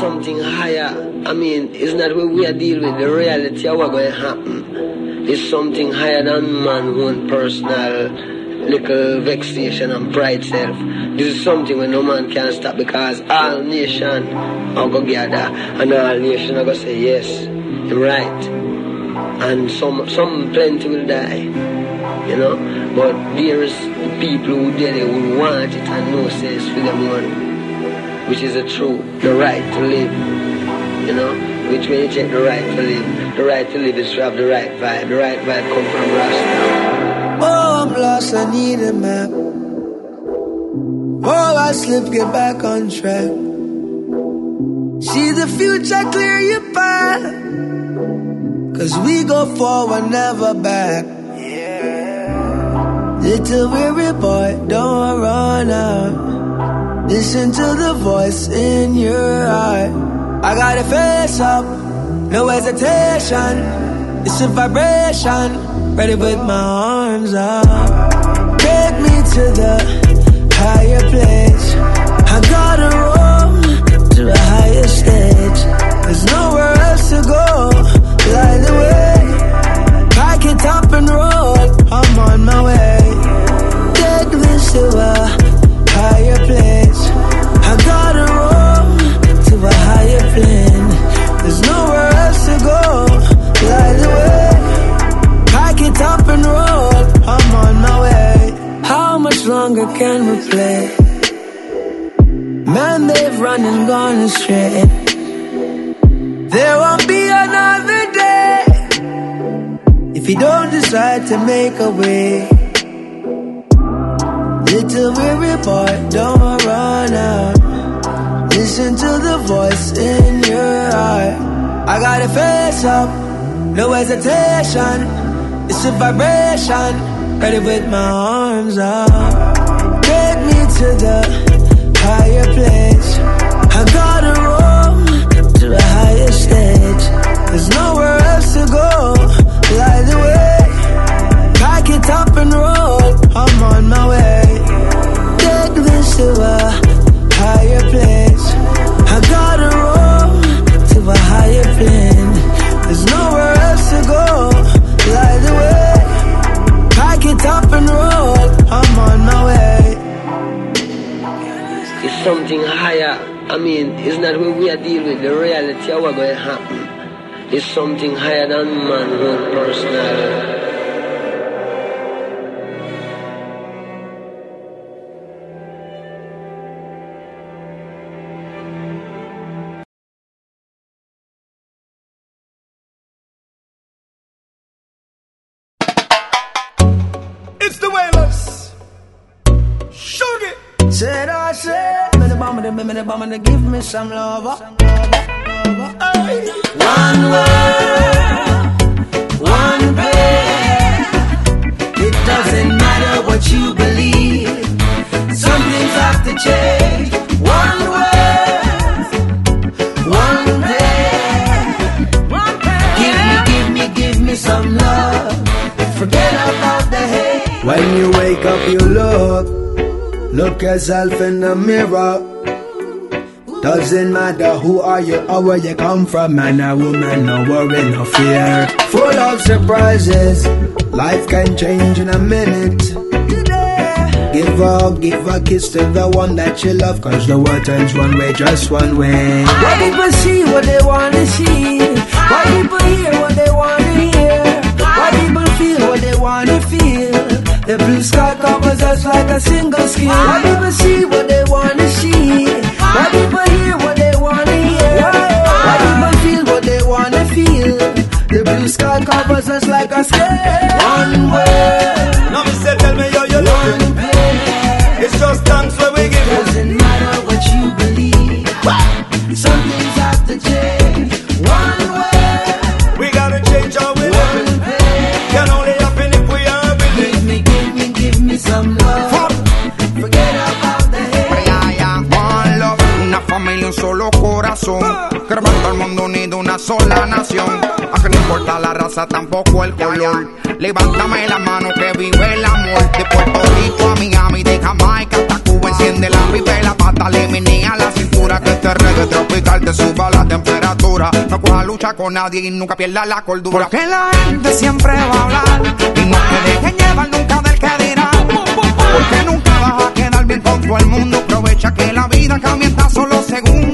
Something higher. I mean, it's not what we are dealing with, the reality of what's going to happen. It's something higher than man own personal little vexation and pride self. This is something where no man can stop because all nation are going to gather and all nation are going to say yes, I'm right. And some, some plenty will die, you know. But there's people who did it who want it and know says for them one, which is a true, the right to live, you know. Which when you check the right to live, the right to live is to have the right vibe. The right vibe come from Rasta. Oh, I'm lost, I need a map. Oh, I slip, get back on track. See the future, clear your path. Cause we go forward, never back. Yeah. Little weary boy, don't run out. Listen to the voice in your heart. I gotta face up, no hesitation. It's a vibration, ready with my arms up. Take me to the can we play? Man, they've run and gone astray. There won't be another day if you don't decide to make a way. Little weary boy, don't run out. Listen to the voice in your heart. I gotta face up, no hesitation. It's a vibration, ready with my arms up. To the higher place. I gotta roll to a higher stage. There's nowhere else to go. Light the way, pack it up and roll. I'm on my way. Take this to a higher place. I gotta it's not what we are dealing with, the reality of what's going to happen. It's something higher than man own me me the bomb, me give me some love. Uh. One world, one prayer. It doesn't matter what you believe. Some things have to change. One world, one prayer. Give me, give me, give me some love. Forget about the hate. When you wake up, you look, look yourself in the mirror. Doesn't matter who are you or where you come from, man or woman, no worry, no fear. Full of surprises, life can change in a minute. Give a, give a kiss to the one that you love, cause the world turns one way, just one way. Why people see what they wanna see? Why people hear what they wanna hear? Why people feel what they wanna feel? The blue sky covers us like a single skin. Why people see what they wanna see? People hear what they wanna hear? People feel what they wanna feel? The blue sky covers us like a skin. One word, Now me say, tell me how you one looking. It's just thanks corazón. Queremos todo el mundo unido, una sola nación. A que no importa la raza, tampoco el color. Levántame la mano que vive el amor. De Puerto Rico a Miami, de Jamaica hasta Cuba. Enciende la pipa la pata, le menea la cintura. Que este reggae tropical te suba la temperatura. No coja lucha con nadie y nunca pierda la cordura. Porque la gente siempre va a hablar. Y no te dejen llevar nunca del que dirá. Porque nunca vas a quedar bien con todo el mundo. Aprovecha que la vida cambia solo segundos.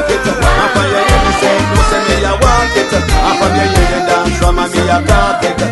walk it. I find you hear me say, pussy me a walk it. I find you hear you dance, from me a rock it.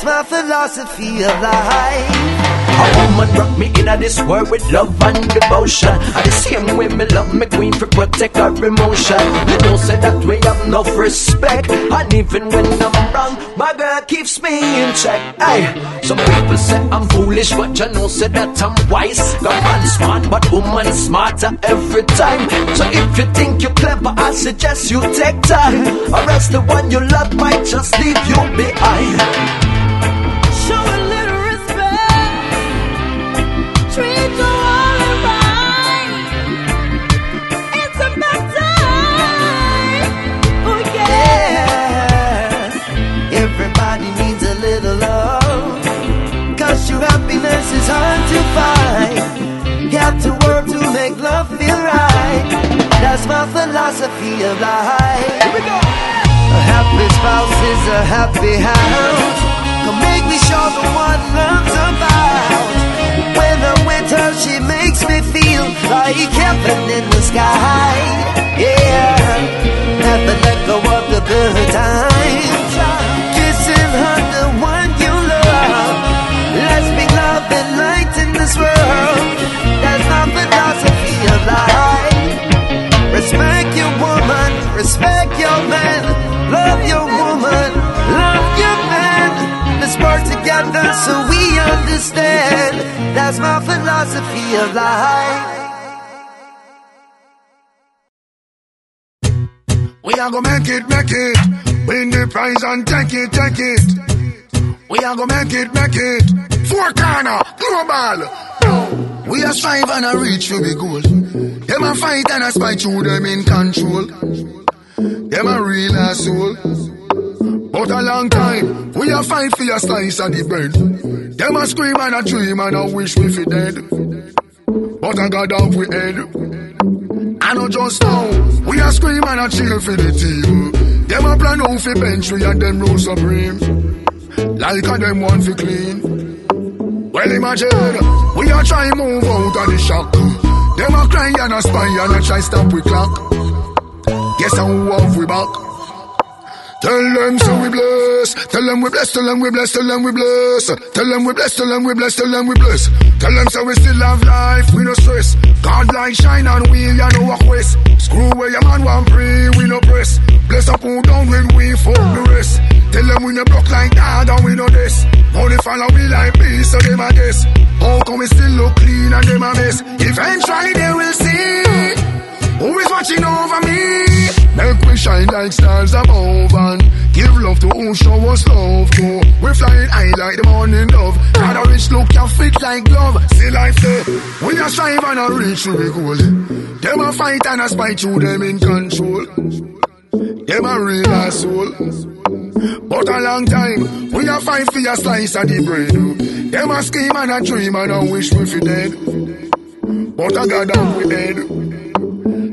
That's my philosophy of life. A woman brought me into this world with love and devotion. And the same way me love me queen for protect her emotion. You don't say that we have enough respect. And even when I'm wrong, my girl keeps me in check. Hey, some people say I'm foolish, but you know say that I'm wise. Got man smart, but woman smarter every time. So if you think you're clever, I suggest you take time. Or else the one you love might just leave you behind. Happiness is hard to find. Got to work to make love feel right. That's my philosophy of life. Here we go. A happy spouse is a happy house. Make me sure the one love's about. When she makes me feel like heaven in the sky. Yeah, of the good times. Kissing her, the one you love. Let's make love and light in this world. Respect your woman, respect your man, love your so we understand. That's my philosophy of life. We are gonna make it, make it. Win the prize and take it, take it. We are gonna make it, make it. Four corner, global. We are strive and a reach for the goal. Them a fight and a spite through them in control. Them a real asshole. But a mm. long time, we a fight for your slice of the bread. Them a scream and a dream and a wish we fi dead. But I got off we head. I know just now, we are scream and a cheer for the team. Them a plan out fi bench we and them rule supreme. Like a them want fi clean. Well imagine, we are trying move out of the shock. Them a cry and a spy and a try stop we clock. Guess how off we back. Tell them so we bless. Tell them we bless. Tell them we bless. Tell them we bless. Tell them we bless. Tell them we bless. Tell them we bless. Tell them so we still have life. We no stress. God like shine on wheel. You know walk west. Screw where your man want pray. We no press. Bless up who down when we fuck the rest. Tell them we no block like that and we know this. Only follow we like peace so them a guess. How come we still look clean and them a mess? Eventually they will see. Who is watching over me? Make we shine like stars above love to who show us love to. We flying high like the morning dove. Got a rich look, you fit like glove. See life there. We are strive and a reach to the goal. Them a fight and a spite you, them in control. Them a real asshole. But a long time, we a fight for your slice of the bread. Them a scheme and a dream and a wish we fi dead. But I got down we head.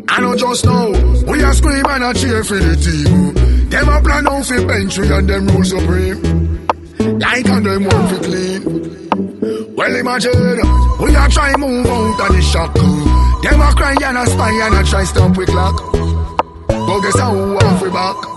I know just now, we are scream and a cheer for the team. Them a plan out for bench we and them rule supreme. Like and them want for clean. Well imagine, we are try move out of the shock. Them a cry and a spy and a try stop we clock. But guess how we back.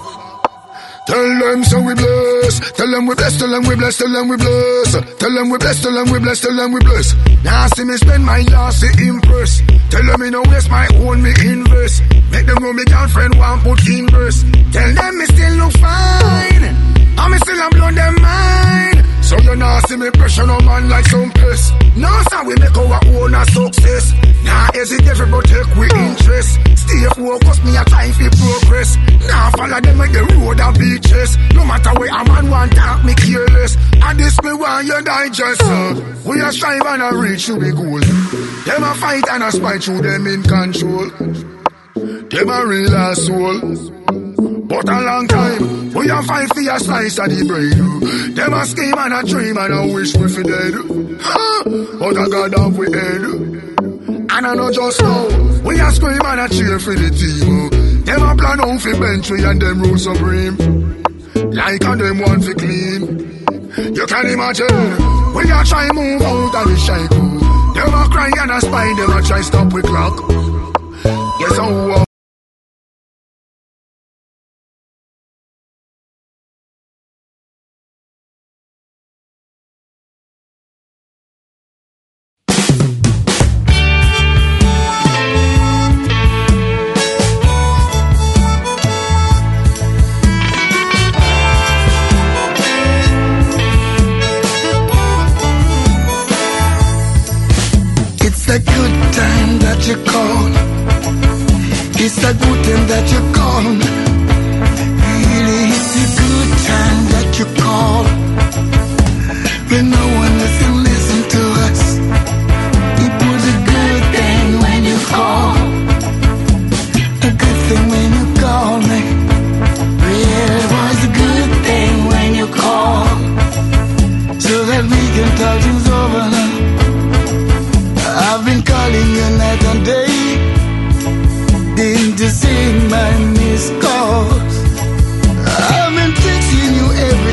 Tell them so we bless. Tell them we bless. Tell them we bless. Tell them we bless. Tell them we bless. Tell them we bless. Tell them we bless. Now see me spend my last to impress. Tell them me no waste my own me invest. Make them know me girlfriend want put in verse. Tell them me still look fine. Me still blow them mind. So you nah see me pressure no man like some piss. Now so we make our own a success. Nah hesitate but take we interest. Stay focused, me a time for progress. Now follow them like the road and beaches. No matter where a man want talk, me careless. And this me want you digest. We a strive and a reach to the goal. Them a fight and a spite through them in control. Them a real asshole. But a long time, we a fight for a slice of the bread. Them a scheme and a dream and a wish we fi dead. But a God have we head. And I know just now, we a scream and a cheer for the team. Them a plan out fi bench we and them rule supreme. Like a them want fi clean. You can imagine, we a try move out of the shackle. Them a cry and a spy, them a try stop we clock. Yes, oh, oh.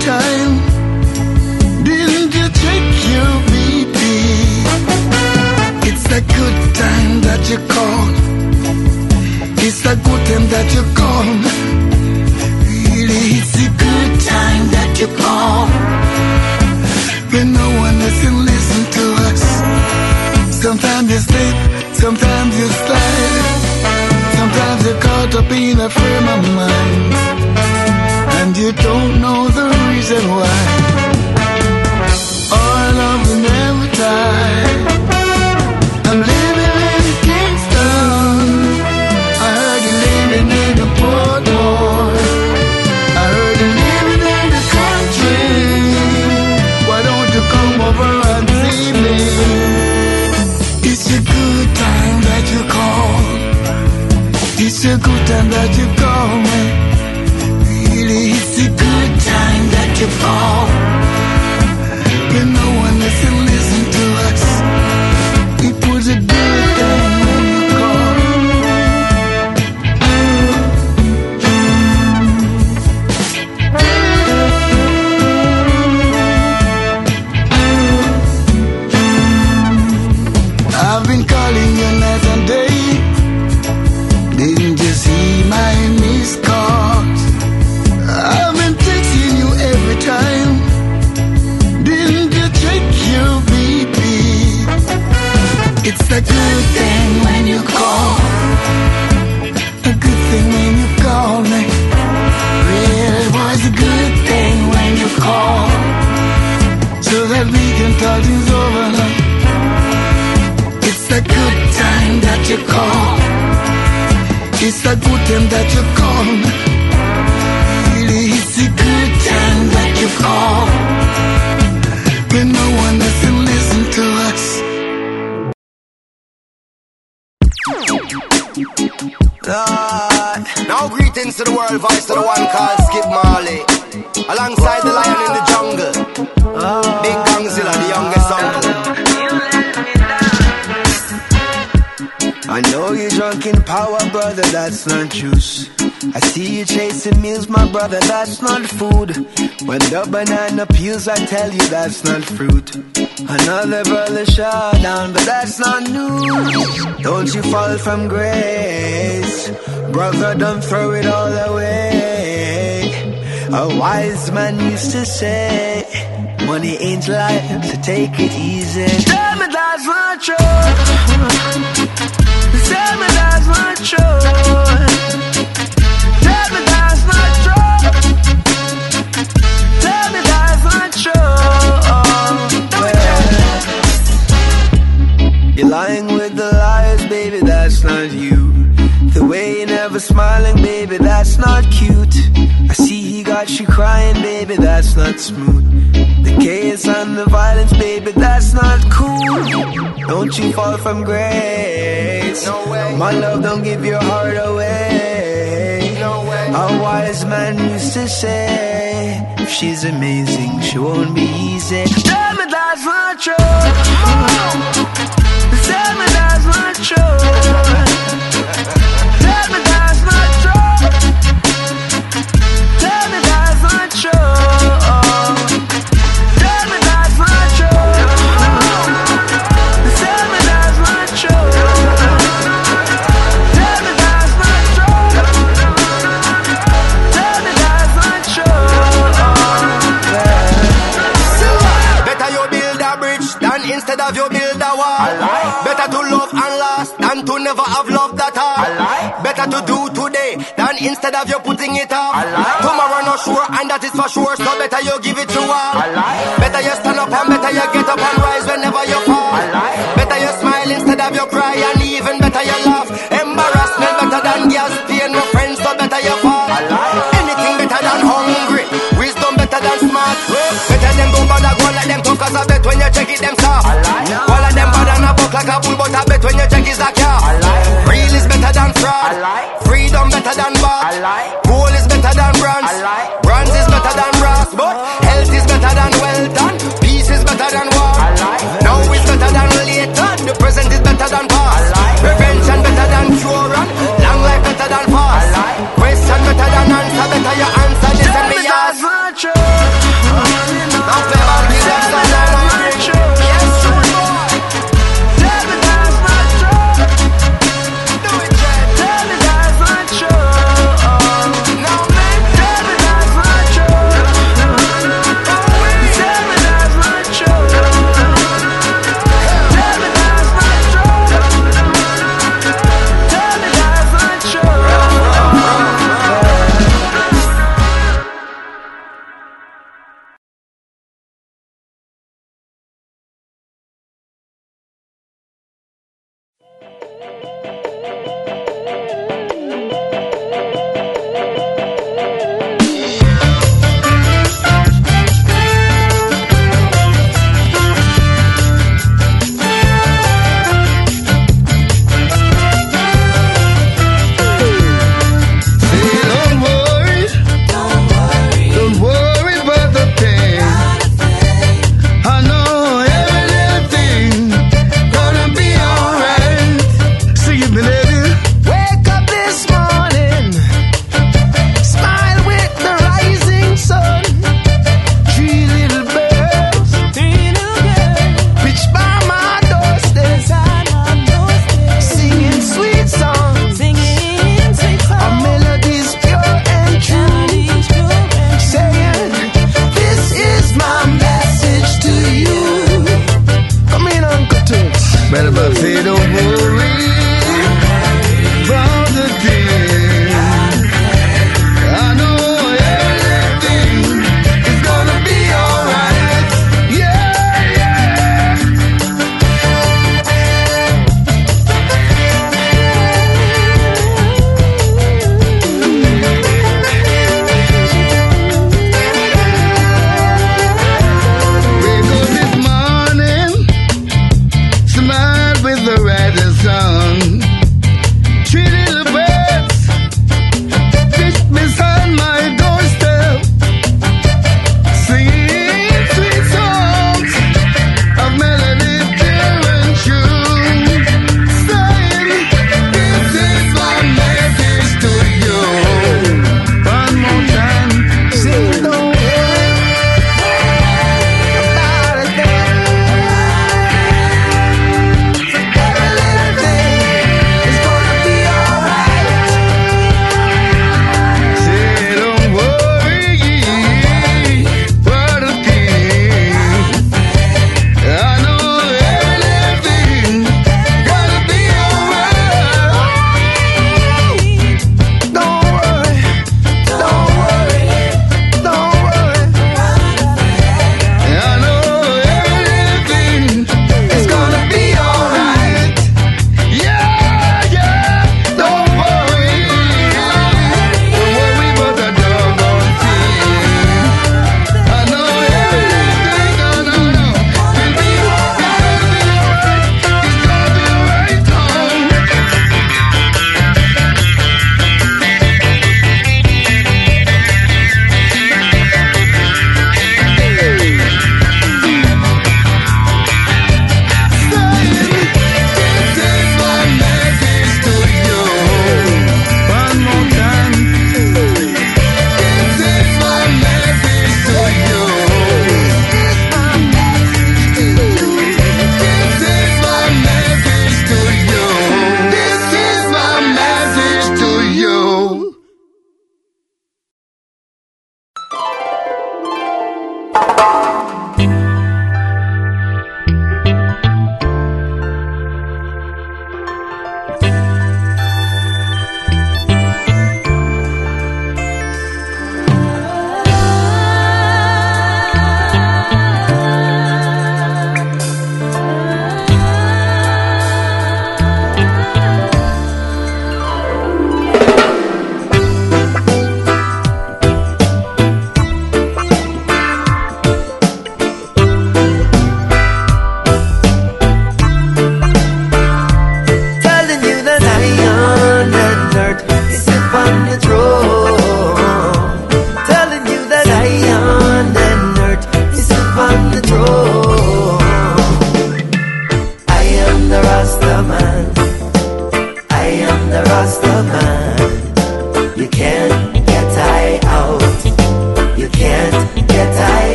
Time. Didn't you check your BP? It's a good time that you call. It's a good time that you call. Really, it's a good time that you call. When no one doesn't listen to us. Sometimes you slip, sometimes you slide. Sometimes you're caught up in a frame of mind. You don't know the reason why. Our love will never die. I'm living in Kingston. I heard you living in the Portmore. I heard you living in the country. Why don't you come over and see me? It's a good time that you call. It's a good time that you call time that's not food. When the banana peels, I tell you that's not fruit. Another brother shot down, but that's not news. Don't you fall from grace. Brother, don't throw it all away. A wise man used to say, Money ain't life, so take it easy. Tell me that's not true. Tell me that's not true. You're lying with the liars, baby, that's not you. The way you're never smiling, baby, that's not cute. I see he got you crying, baby, that's not smooth. The chaos and the violence, baby, that's not cool. Don't you fall from grace. No way. My love, don't give your heart away. No way. A wise man used to say, if she's amazing, she won't be easy. Tell me that's not true. Seven eyes, one true. To never have loved at all. Better to do today than instead of you putting it off. Tomorrow not sure and that is for sure, so better you give it to all. Better you stand up and better you get up and rise whenever you fall. Better you smile instead of you cry and even better you laugh. Check it them soft. All of them bad and a buck like a bull but I bet when you check is a car. Real is better than fraud.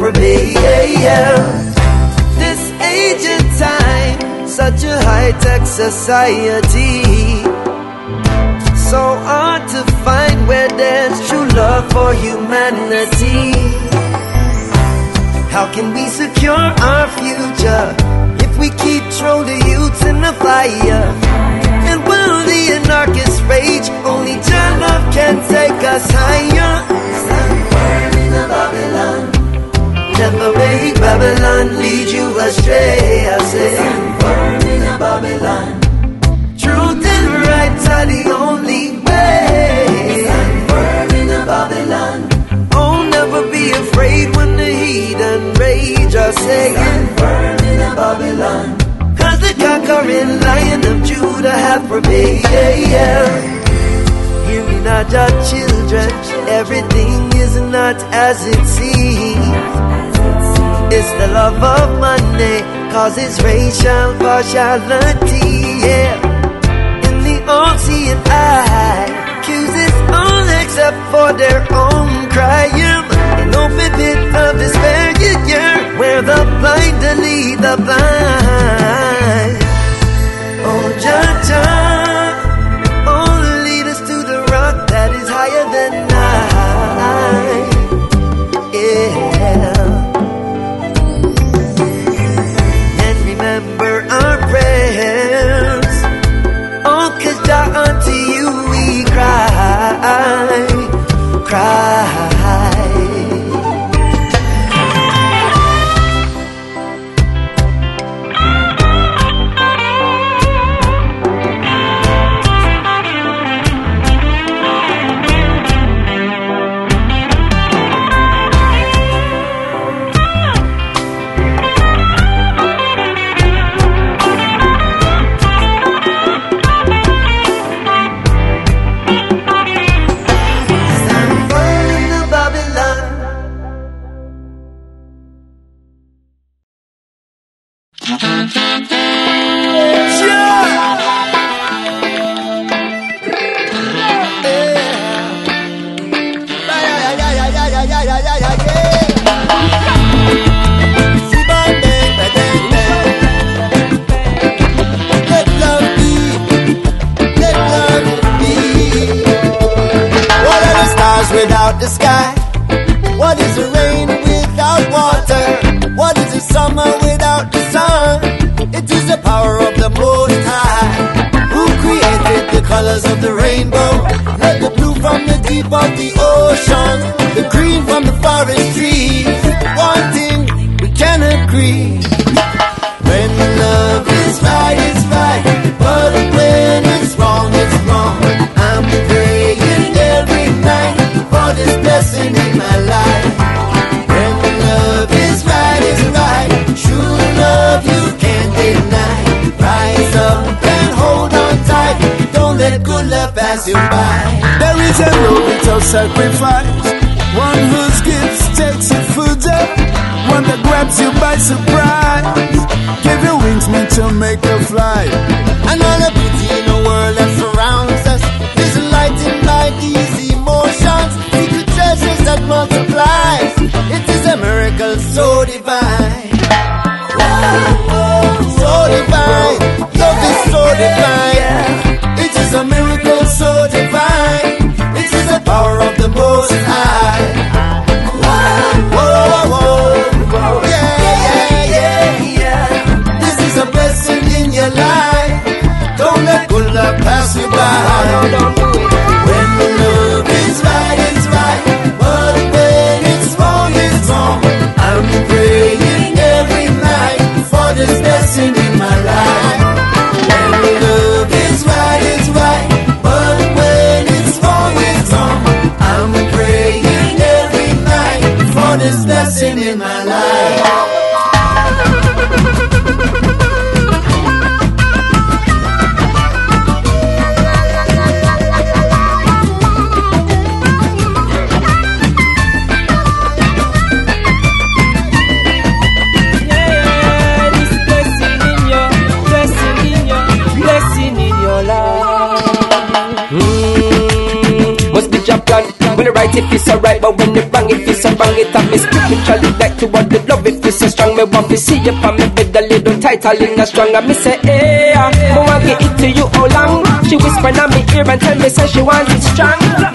rebellion. This age and time, such a high tech society. So hard to find where there's true love for humanity. How can we secure our future if we keep throwing the youths in the fire? And will the anarchist rage only turn love can take us higher? Babylon step away. Babylon lead you astray. I say, born in Babylon. Truth and right are the only way. Born in Babylon. Oh, never be afraid when the heat and rage are saying, born in a Babylon. Cause the conquering lion of Judah have prevailed. Yeah, yeah. Hear me not, our children. Everything is not as it seems. It's the love of money causes racial partiality, yeah. sky. sacrifice. One whose gifts takes your food up, one that grabs you by surprise. Me want to see you from me bed a little tighter, lean a strong me say, hey, yeah. want to get it to you all along. She whisper in my ear and tell me say she want it strong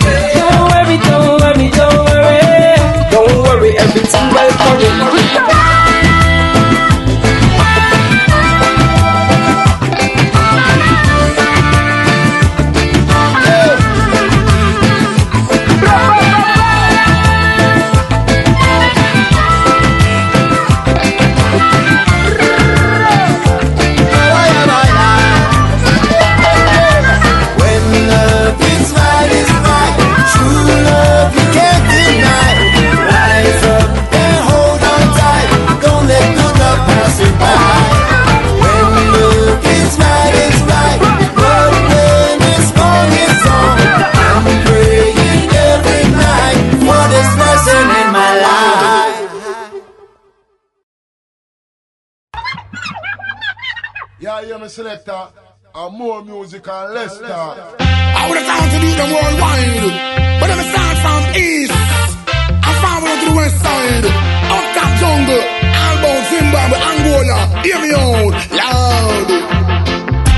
sector and more music and Leicester. I would have found to do them worldwide, but I'm start from east. I found to the west side, up that jungle, Albon, Zimbabwe, Angola, hear me out loud.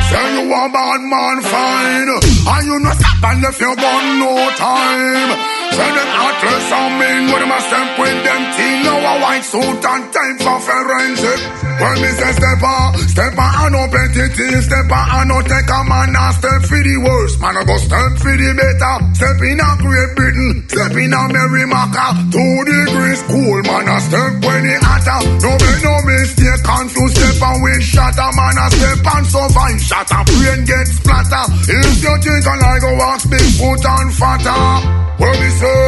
Say you a bad man, fine, and you no stop and left your gun no time. Say them heartless and mean With them a step with them team Now a white suit and time for forensic. When me say step on Step on I no petty thing Step on I no take a man and step for the worst. Man I go step for the better. Step in a Great Britain Step in a Merrimaca Two degrees cool Man I step when it hotter. No make no mistake Confused step and we shatter? Man I step and survive Shatter. Brain get splatter If you think I like go wax big foot and fatter What me say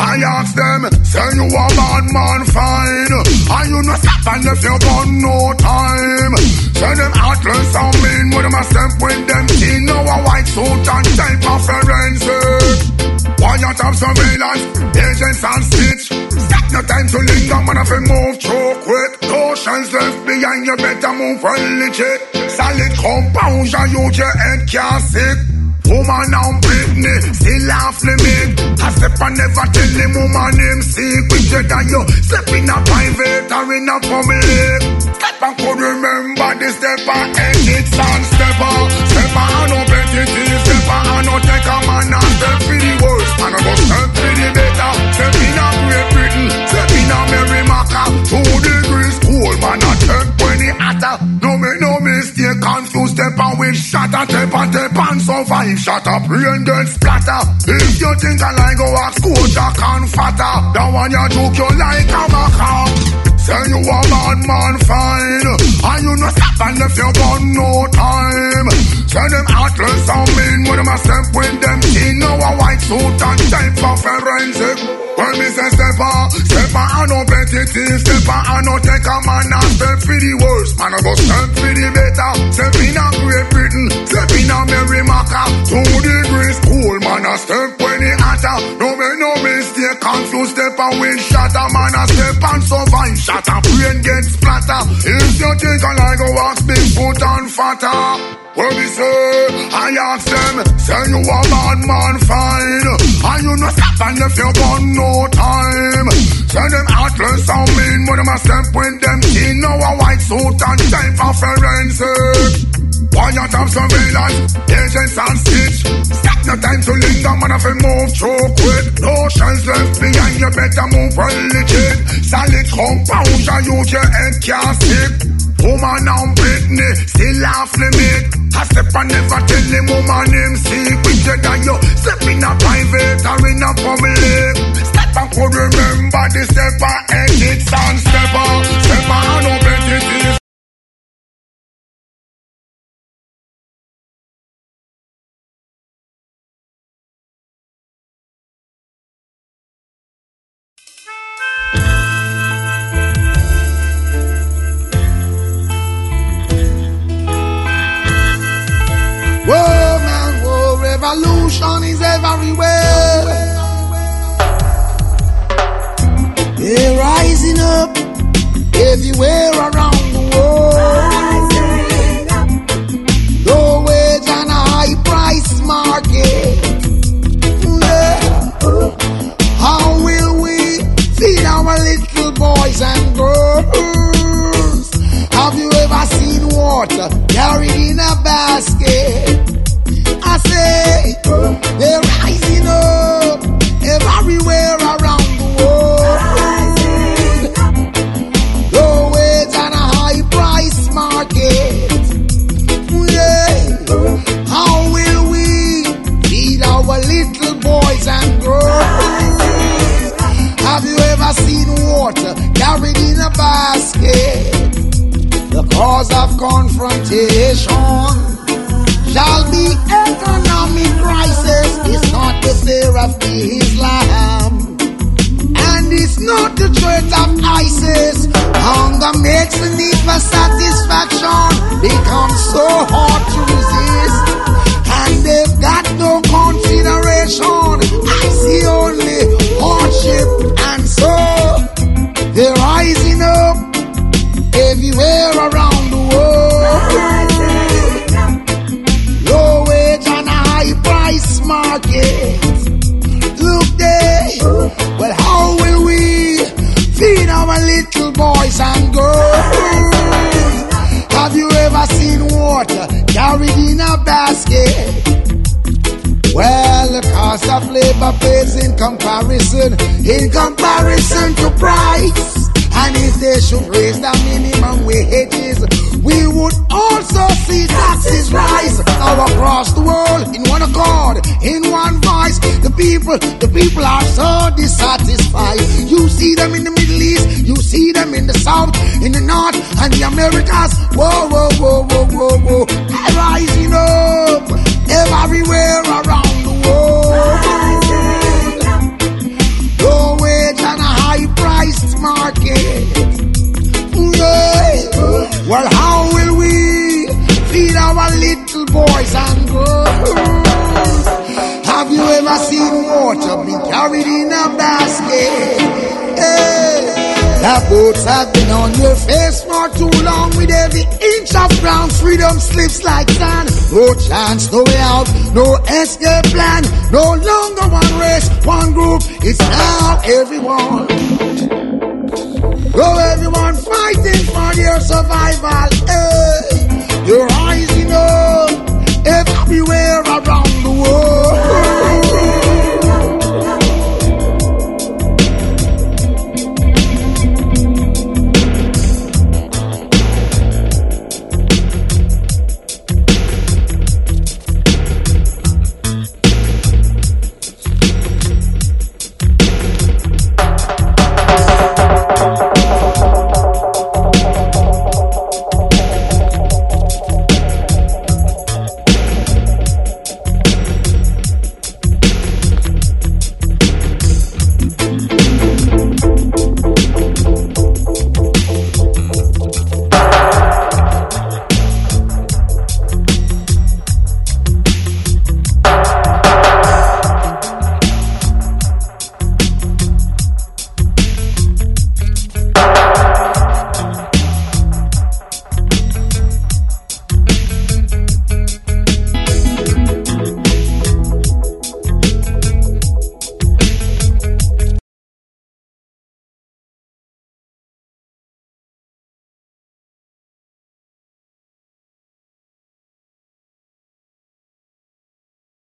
I ask them Say you a bad man fine And you no stop and if you got no time Say them heartless and mean With them a step with them Now a white suit and type of forensic Quiet of surveillance, agents and stitch. Stop no time to linger, man, if you move through quick. Cautions left behind, you better move well legit. Solid compound, you your head can't sick. Woman now Britney, still off limit. I step and never tell him woman name secret. You that you step in a private or in a public. Step and could remember the step and exits and step out. Step and no petty step and no take a man and step for the worst. Man, I go step for the better. Step in a Great Britain, step in a Merrimaca. Two degrees cool, man, I check when it hotter. No make no mistake, confused step and with shatter, step and step and survive. Shut up, brain get splatter. If you think I like go ask Scotia can fatter, that one you joke you like a macaw. Say you a bad man fine And you no stop and if you got no time Say them heartless and mean When them a step with them Now a white suit and time for forensic When me say step on on No Step I no take a man and step for the worst Man I go step for the better Step in a Great Britain Step in a Merrimaca Two degrees cool Man I step when it hotter No make no mistake Confused step and win shatter Man I step and survive Shatter brain get splatter If you think I like foot and fatter What me say? I ask them Say you a bad man fine And you no stop and if you got no time Say them heartless and mean When them a step with them Now a white suit and time for forensic Quiet of surveillance, agents and stitch. No time to linger, man, if you move through quick. No chance left behind, you better move well legit. Solid compound, you use your head can't stick. Woman now Britney, still off limit. I step and never tell him woman name secret. You that you step in a private or in a public. Step and could remember the step and exits and step on. Step on, no bet it revolution is everywhere. They're rising up everywhere around the world. Low wage and a high price market. Yeah. How will we feed our little boys and girls? Have you ever seen water carried in a basket? Confrontation shall be economic crisis. It's not the fear of Islam. And it's not the threat of ISIS. Hunger makes the need for satisfaction become so hard to resist. And they've got no consideration. I see only hardship. And so they're rising up everywhere around labor pays in comparison, in comparison to price. And if they should raise the minimum wages, we would also see taxes rise. Now across the world, in one accord, in one voice, the people, the people are so dissatisfied. You see them in the Middle East, you see them in the South, in the North, and the Americas. Whoa, whoa, whoa, whoa, whoa, whoa. Rising up everywhere around Have you ever seen water be carried in a basket? Hey. The boats have been on your face for too long with every inch of ground. Freedom slips like sand. No chance, no way out, no escape plan. No longer one race, one group. It's now everyone. Oh, everyone fighting for their survival. Hey, you're rising up everywhere around the world.